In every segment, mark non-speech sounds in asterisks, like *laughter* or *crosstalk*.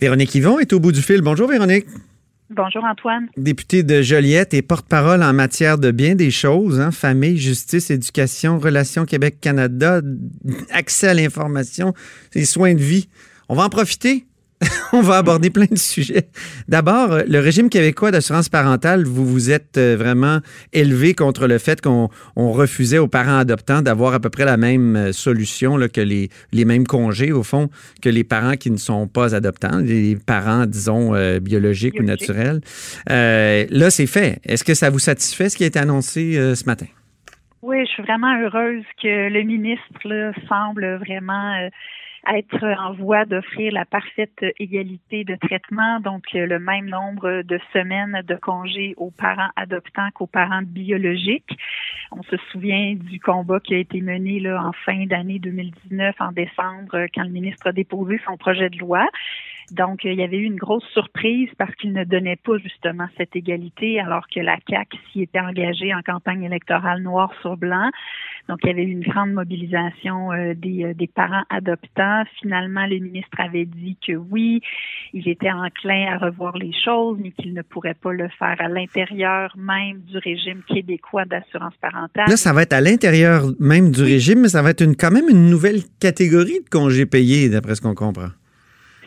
Véronique Yvon est au bout du fil. Bonjour Véronique. Bonjour Antoine. Députée de Joliette et porte-parole en matière de bien des choses, hein, famille, justice, éducation, relations Québec-Canada, accès à l'information, les soins de vie. On va en profiter on va aborder plein de sujets. D'abord, euh, le régime québécois d'assurance parentale, vous vous êtes euh, vraiment élevé contre le fait qu'on refusait aux parents adoptants d'avoir à peu près la même euh, solution que les, les, mêmes congés, au fond, que les parents qui ne sont pas adoptants, les parents, disons, biologiques ou naturels. là, c'est fait. Est-ce que ça vous satisfait ce qui a été annoncé ce matin? Oui, je suis vraiment heureuse que le ministre semble vraiment être en voie d'offrir la parfaite égalité de traitement, donc euh, le même nombre de semaines de congés aux parents adoptants qu'aux parents biologiques. On se souvient du combat qui a été mené là, en fin d'année 2019, en décembre, quand le ministre a déposé son projet de loi. Donc, il y avait eu une grosse surprise parce qu'il ne donnait pas justement cette égalité, alors que la CAQ s'y était engagée en campagne électorale noir sur blanc. Donc, il y avait eu une grande mobilisation euh, des, euh, des, parents adoptants. Finalement, le ministre avait dit que oui, il était enclin à revoir les choses, mais qu'il ne pourrait pas le faire à l'intérieur même du régime québécois d'assurance parentale. Là, ça va être à l'intérieur même du régime, mais ça va être une, quand même une nouvelle catégorie de congés payés, d'après ce qu'on comprend.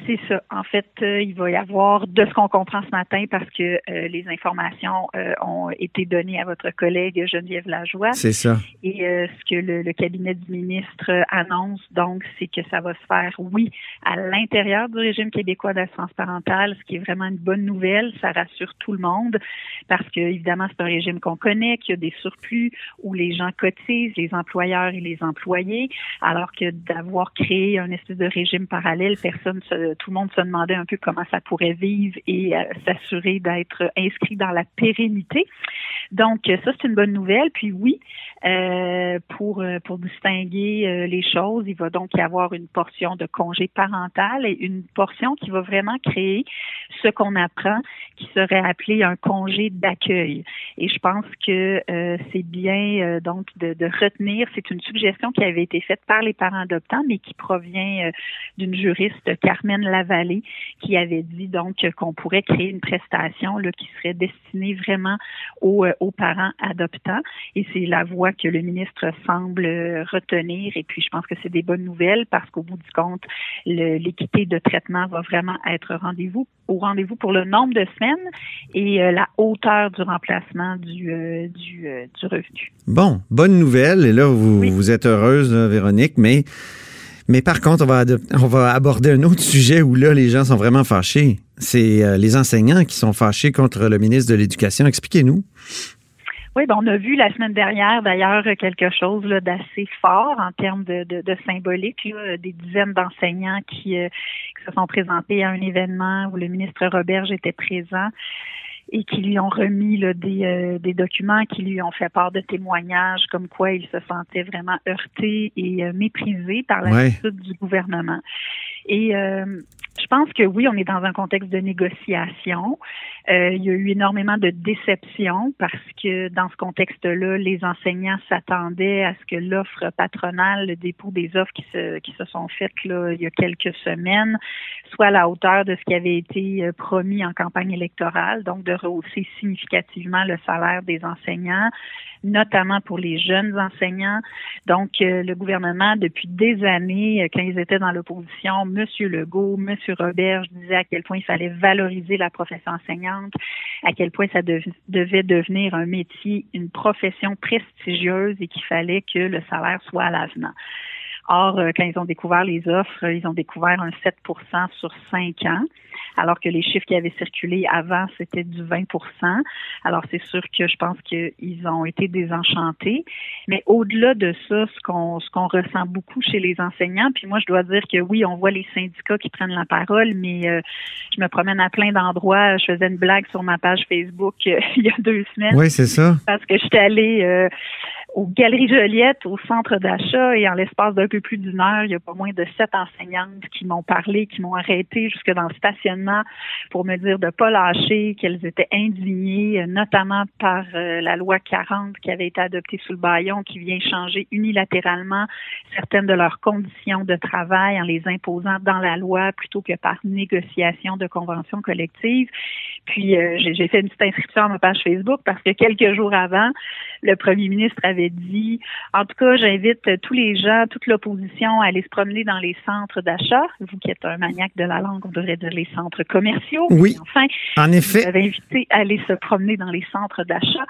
C'est ça. En fait, euh, il va y avoir, de ce qu'on comprend ce matin, parce que euh, les informations euh, ont été données à votre collègue Geneviève Lajoie. C'est ça. Et ce que le, cabinet du ministre annonce, donc, c'est que ça va se faire, oui, à l'intérieur du régime québécois d'assurance parentale, ce qui est vraiment une bonne nouvelle. Ça rassure tout le monde, parce que, évidemment, c'est un régime qu'on connaît, qu'il y a des surplus où les gens cotisent, les employeurs et les employés, alors que d'avoir créé un espèce de régime parallèle, personne se tout le monde se demandait un peu comment ça pourrait vivre et euh, s'assurer d'être inscrit dans la pérennité. Donc, ça, c'est une bonne nouvelle. Puis oui, euh, pour, euh, pour distinguer les choses, il va donc y avoir une portion de congé parental et une portion qui va vraiment créer ce qu'on apprend qui serait appelé un congé d'accueil. Et je pense que c'est bien donc de, de retenir, c'est une suggestion qui avait été faite par les parents adoptants, mais qui provient d'une juriste, Carmen Lavallée qui avait dit donc qu'on pourrait créer une prestation là, qui serait destinée vraiment aux, euh, aux parents adoptants. Et c'est la voie que le ministre semble retenir. Et puis, je pense que c'est des bonnes nouvelles parce qu'au bout du compte, l'équité de traitement va vraiment être rendez-vous au rendez-vous pour le nombre de semaines et euh, la hauteur du remplacement du, euh, du, du, revenu. Bon, bonne nouvelle. Et là, vous, vous êtes heureuse, Véronique, mais mais par contre, on va, aborder un autre sujet où là, les gens sont vraiment fâchés. C'est euh, les enseignants qui sont fâchés contre le ministre de l'Éducation. Expliquez-nous. Oui, ben on a vu la semaine dernière d'ailleurs quelque chose d'assez fort en termes de, de, symbolique, des dizaines d'enseignants qui, euh, qui, se sont présentés à un événement où le ministre Roberge était présent et qui lui ont remis des, euh, des, documents, qui lui ont fait part de témoignages comme quoi il se sentait vraiment heurté et euh, méprisé par l'attitude du gouvernement. Et euh, je pense que oui, on est dans un contexte de négociation. Euh, il y a eu énormément de déception parce que dans ce contexte-là, les enseignants s'attendaient à ce que l'offre patronale, le dépôt des offres qui se, qui se sont faites là, il y a quelques semaines, soit à la hauteur de ce qui avait été euh, promis en campagne électorale, donc de rehausser significativement le salaire des enseignants, notamment pour les jeunes enseignants. Donc, euh, le gouvernement, depuis des années, euh, quand ils étaient dans l'opposition, Monsieur Legault, Robert, je disais à quel point il fallait valoriser la profession enseignante, à quel point ça devait devenir un métier, une profession prestigieuse et qu'il fallait que le salaire soit à l'avenant. Or, quand ils ont découvert les offres, ils ont découvert un 7% sur 5 ans alors que les chiffres qui avaient circulé avant, c'était du 20% Alors, c'est sûr que je pense qu'ils ont été désenchantés. Mais au-delà de ça, ce qu'on ce qu'on ressent beaucoup chez les enseignants, puis moi, je dois dire que oui, on voit les syndicats qui prennent la parole, mais euh, je me promène à plein d'endroits. Je faisais une blague sur ma page Facebook euh, *laughs* il y a deux semaines. Oui, c'est ça. Parce que j'étais allée euh, aux Galeries Joliette, au centre d'achat, et en l'espace d'un peu plus d'une heure, il y a pas moins de sept enseignantes qui m'ont parlé, qui m'ont arrêté jusque dans le stationnement pour me dire de pas lâcher, qu'elles étaient indignées, notamment par euh, la loi 40 qui avait été adoptée sous le baillon, qui vient changer unilatéralement certaines de leurs conditions de travail en les imposant dans la loi plutôt que par négociation de conventions collectives. Puis euh, j'ai fait une petite inscription à ma page Facebook parce que quelques jours avant, le premier ministre avait dit, en tout cas, j'invite tous les gens, toute l'opposition à aller se promener dans les centres d'achat. Vous qui êtes un maniaque de la langue, on devrait dire les centres commerciaux. Oui. Enfin, en effet. J'avais invité à aller se promener dans les centres d'achat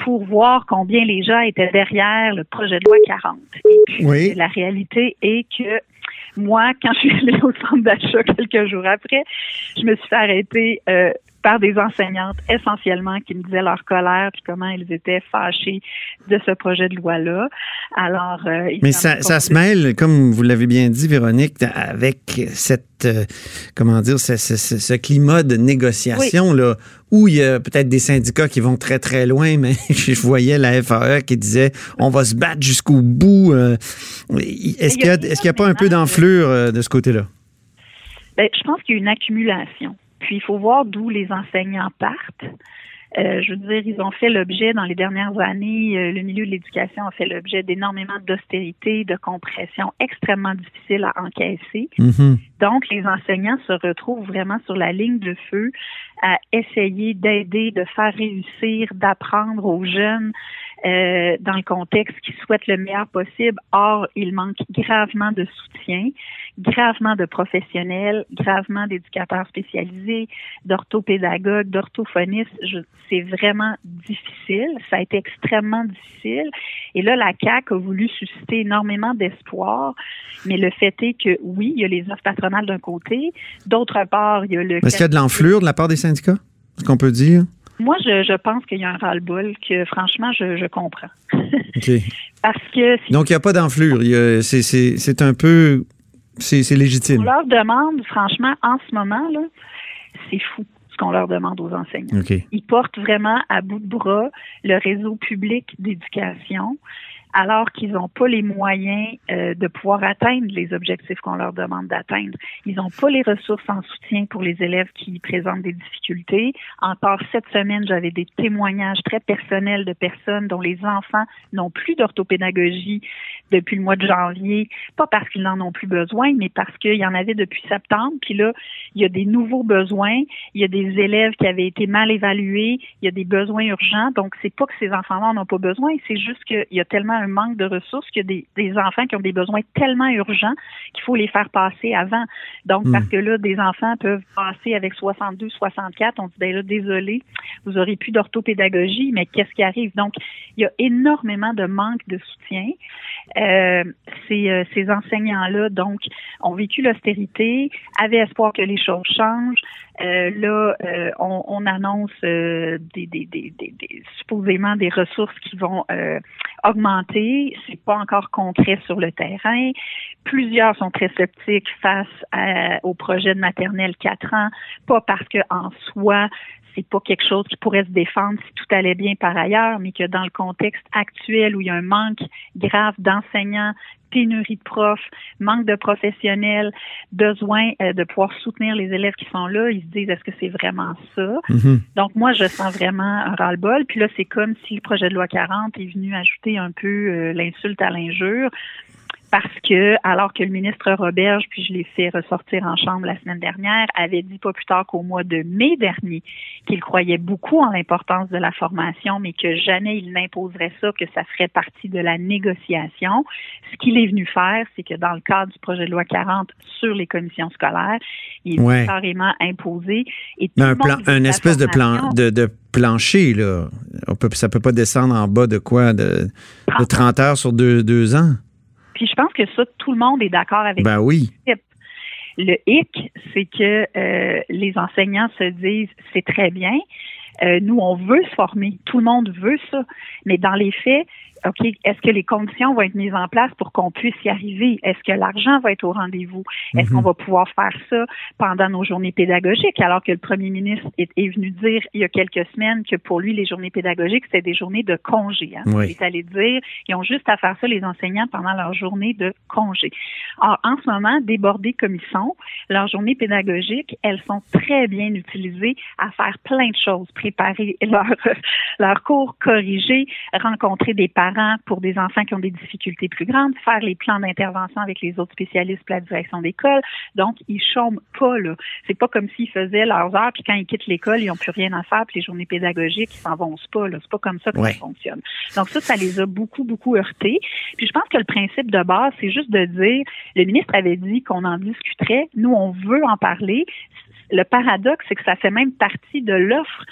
pour voir combien les gens étaient derrière le projet de loi 40. Et puis, oui. la réalité est que moi, quand je suis allée au centre d'achat *laughs* quelques jours après, je me suis fait arrêter euh, par des enseignantes essentiellement qui me disaient leur colère puis comment ils étaient fâchés de ce projet de loi-là. Alors, euh, mais ça, ça se mêle, comme vous l'avez bien dit, Véronique, avec cette euh, comment dire ce, ce, ce, climat de négociation là où il y a peut-être des syndicats qui vont très très loin, *laughs* mais je voyais la FAE qui disait on va se battre jusqu'au bout. Euh, est-ce qu'il y a, est-ce qu'il y a pas un peu d'enflure de ce côté-là? Ben, je pense qu'il y a une accumulation. Puis il faut voir d'où les enseignants partent. Euh, je veux dire, ils ont fait l'objet dans les dernières années, euh, le milieu de l'éducation a fait l'objet d'énormément d'austérité, de compression extrêmement difficiles à encaisser. Mm-hmm. Donc, les enseignants se retrouvent vraiment sur la ligne de feu à essayer d'aider, de faire réussir, d'apprendre aux jeunes euh, dans le contexte qui souhaitent le meilleur possible. Or, il manque gravement de soutien, gravement de professionnels, gravement d'éducateurs spécialisés, d'orthopédagogues, d'orthophonistes. C'est vraiment difficile. Ça a été extrêmement difficile. Et là, la CAQ a voulu susciter énormément d'espoir. Mais le fait est que oui, il y a les offres patronales d'un côté. D'autre part, il y a le... Est-ce qu'il y a de l'enflure de la part des syndicats? Ce qu'on peut dire? Moi, je, pense qu'il y a un ras-le-bol que, franchement, je, comprends. *laughs* OK. Parce que... Donc, il n'y a pas d'enflure. C'est un peu... C'est légitime. On leur demande, franchement, en ce moment, là, c'est fou ce qu'on leur demande aux enseignants. Ils portent vraiment à bout de bras le réseau public d'éducation alors qu'ils n'ont pas les moyens euh, de pouvoir atteindre les objectifs qu'on leur demande d'atteindre. Ils n'ont pas les ressources en soutien pour les élèves qui présentent des difficultés. Encore cette semaine, j'avais des témoignages très personnels de personnes dont les enfants n'ont plus d'orthopédagogie depuis le mois de janvier, pas parce qu'ils n'en ont plus besoin, mais parce qu'il y en avait depuis septembre. Puis là, il y a des nouveaux besoins, il y a des élèves qui avaient été mal évalués, il y a des besoins urgents. Donc, c'est pas que ces enfants-là n'ont pas besoin, c'est juste qu'il y a tellement un manque de ressources qu'il y a des, enfants qui ont des besoins tellement urgents qu'il faut les faire passer avant. Donc, parce hmm. que là, des enfants peuvent passer avec 62, 64, on dit, ben là, désolé, vous aurez plus d'orthopédagogie, mais qu'est-ce qui arrive? Donc, il y a énormément de manque de soutien. Euh, ces, euh, ces enseignants-là, donc, ont vécu l'austérité, avaient espoir que les choses changent. Euh, là, euh, on, on, annonce des, des, des, des, supposément des ressources qui vont augmenter. C'est pas encore concret sur le terrain. Plusieurs sont très sceptiques face au projet de maternelle 4 ans, pas parce que en soi c'est pas quelque chose qui pourrait se défendre si tout allait bien par ailleurs, mais que dans le contexte actuel où il y a un manque grave d'enseignants, pénurie de profs, manque de professionnels, besoin euh, de pouvoir soutenir les élèves qui sont là, ils se disent est-ce que c'est vraiment ça? Mm-hmm. Donc moi, je sens vraiment un ras-le-bol. Puis là, c'est comme si le projet de loi 40 est venu ajouter un peu euh, l'insulte à l'injure parce que, alors que le ministre Roberge, puis je l'ai fait ressortir en chambre la semaine dernière, avait dit pas plus tard qu'au mois de mai dernier qu'il croyait beaucoup en l'importance de la formation, mais que jamais il n'imposerait ça, que ça ferait partie de la négociation. Ce qu'il est venu faire, c'est que dans le cadre du projet de loi 40 sur les commissions scolaires, il est carrément imposé. Et un, plan, un espèce de plan de, de plancher, là. On peut, ça peut pas descendre en bas de quoi? De, de 30 heures sur deux, deux ans? Puis je pense que ça, tout le monde est d'accord avec Ben oui. Le hic, c'est que euh, les enseignants se disent c'est très bien. Euh, nous, on veut se former. Tout le monde veut ça. Mais dans les faits, OK, est-ce que les conditions vont être mises en place pour qu'on puisse y arriver? Est-ce que l'argent va être au rendez-vous? Est-ce qu'on Mhm. va pouvoir faire ça pendant nos journées pédagogiques? Alors que le premier ministre est, est venu dire il y a quelques semaines que pour lui, les journées pédagogiques, c'était des journées de congé. Hein? Oui. Il est allé dire, ils ont juste à faire ça, les enseignants, pendant leur journée de congé. Or, en ce moment, débordés comme ils sont, leurs journées pédagogiques, elles sont très bien utilisées à faire plein de choses, préparer *laughs* leur, leur cours, corriger, rencontrer des parents pour des enfants qui ont des difficultés plus grandes, faire les plans d'intervention avec les autres spécialistes pour la direction d'école. Donc, ils chôment pas, là. C'est pas comme s'ils faisaient leurs heures, puis quand ils quittent l'école, ils ont plus rien à faire, puis les journées pédagogiques, ils s'en vont pas, là. C'est pas comme ça que Ouais. ça fonctionne. Donc, ça, ça les a beaucoup, beaucoup heurtés. Puis je pense que le principe de base, c'est juste de dire, le ministre avait dit qu'on en discuterait. Nous, on veut en parler. Le paradoxe, c'est que ça fait même partie de l'offre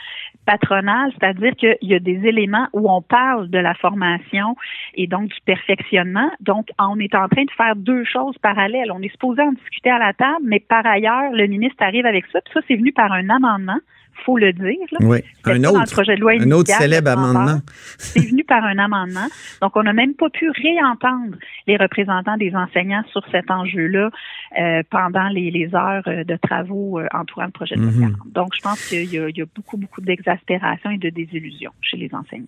patronale, c'est-à-dire qu'il y a des éléments où on parle de la formation et donc du perfectionnement. Donc, on est en train de faire deux choses parallèles. On est supposé en discuter à la table, mais par ailleurs, le ministre arrive avec ça. Puis ça, c'est venu par un amendement, faut le dire. là. Oui. Un pas dans le autre. projet de loi Un autre célèbre amendement. c'est venu par un amendement. Donc, on n'a même pas pu réentendre les représentants des enseignants sur cet enjeu-là euh, pendant les, les heures euh, de travaux euh, entourant le projet de loi Mhm. 40. Donc, je pense qu'il y, y a beaucoup, beaucoup d'exaspération et de désillusion chez les enseignants.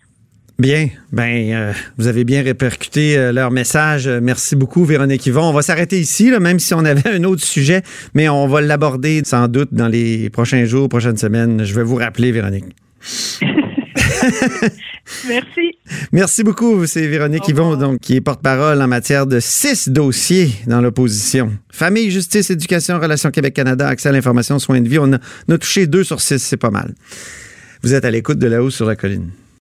Bien, ben euh, vous avez bien répercuté euh, leur message. Merci beaucoup, Véronique Yvon. On va s'arrêter ici, là, même si on avait *laughs* un autre sujet, mais on va l'aborder sans doute dans les prochains jours, prochaines semaines. Je vais vous rappeler, Véronique. *laughs* *laughs* Merci. Merci beaucoup. C'est Véronique. Yvon, donc, qui est porte-parole en matière de six dossiers dans l'opposition. Famille, justice, éducation, relations Québec-Canada, accès à l'information, soins de vie. On a, on a touché deux sur six, c'est pas mal. Vous êtes à l'écoute de La Haut sur la colline.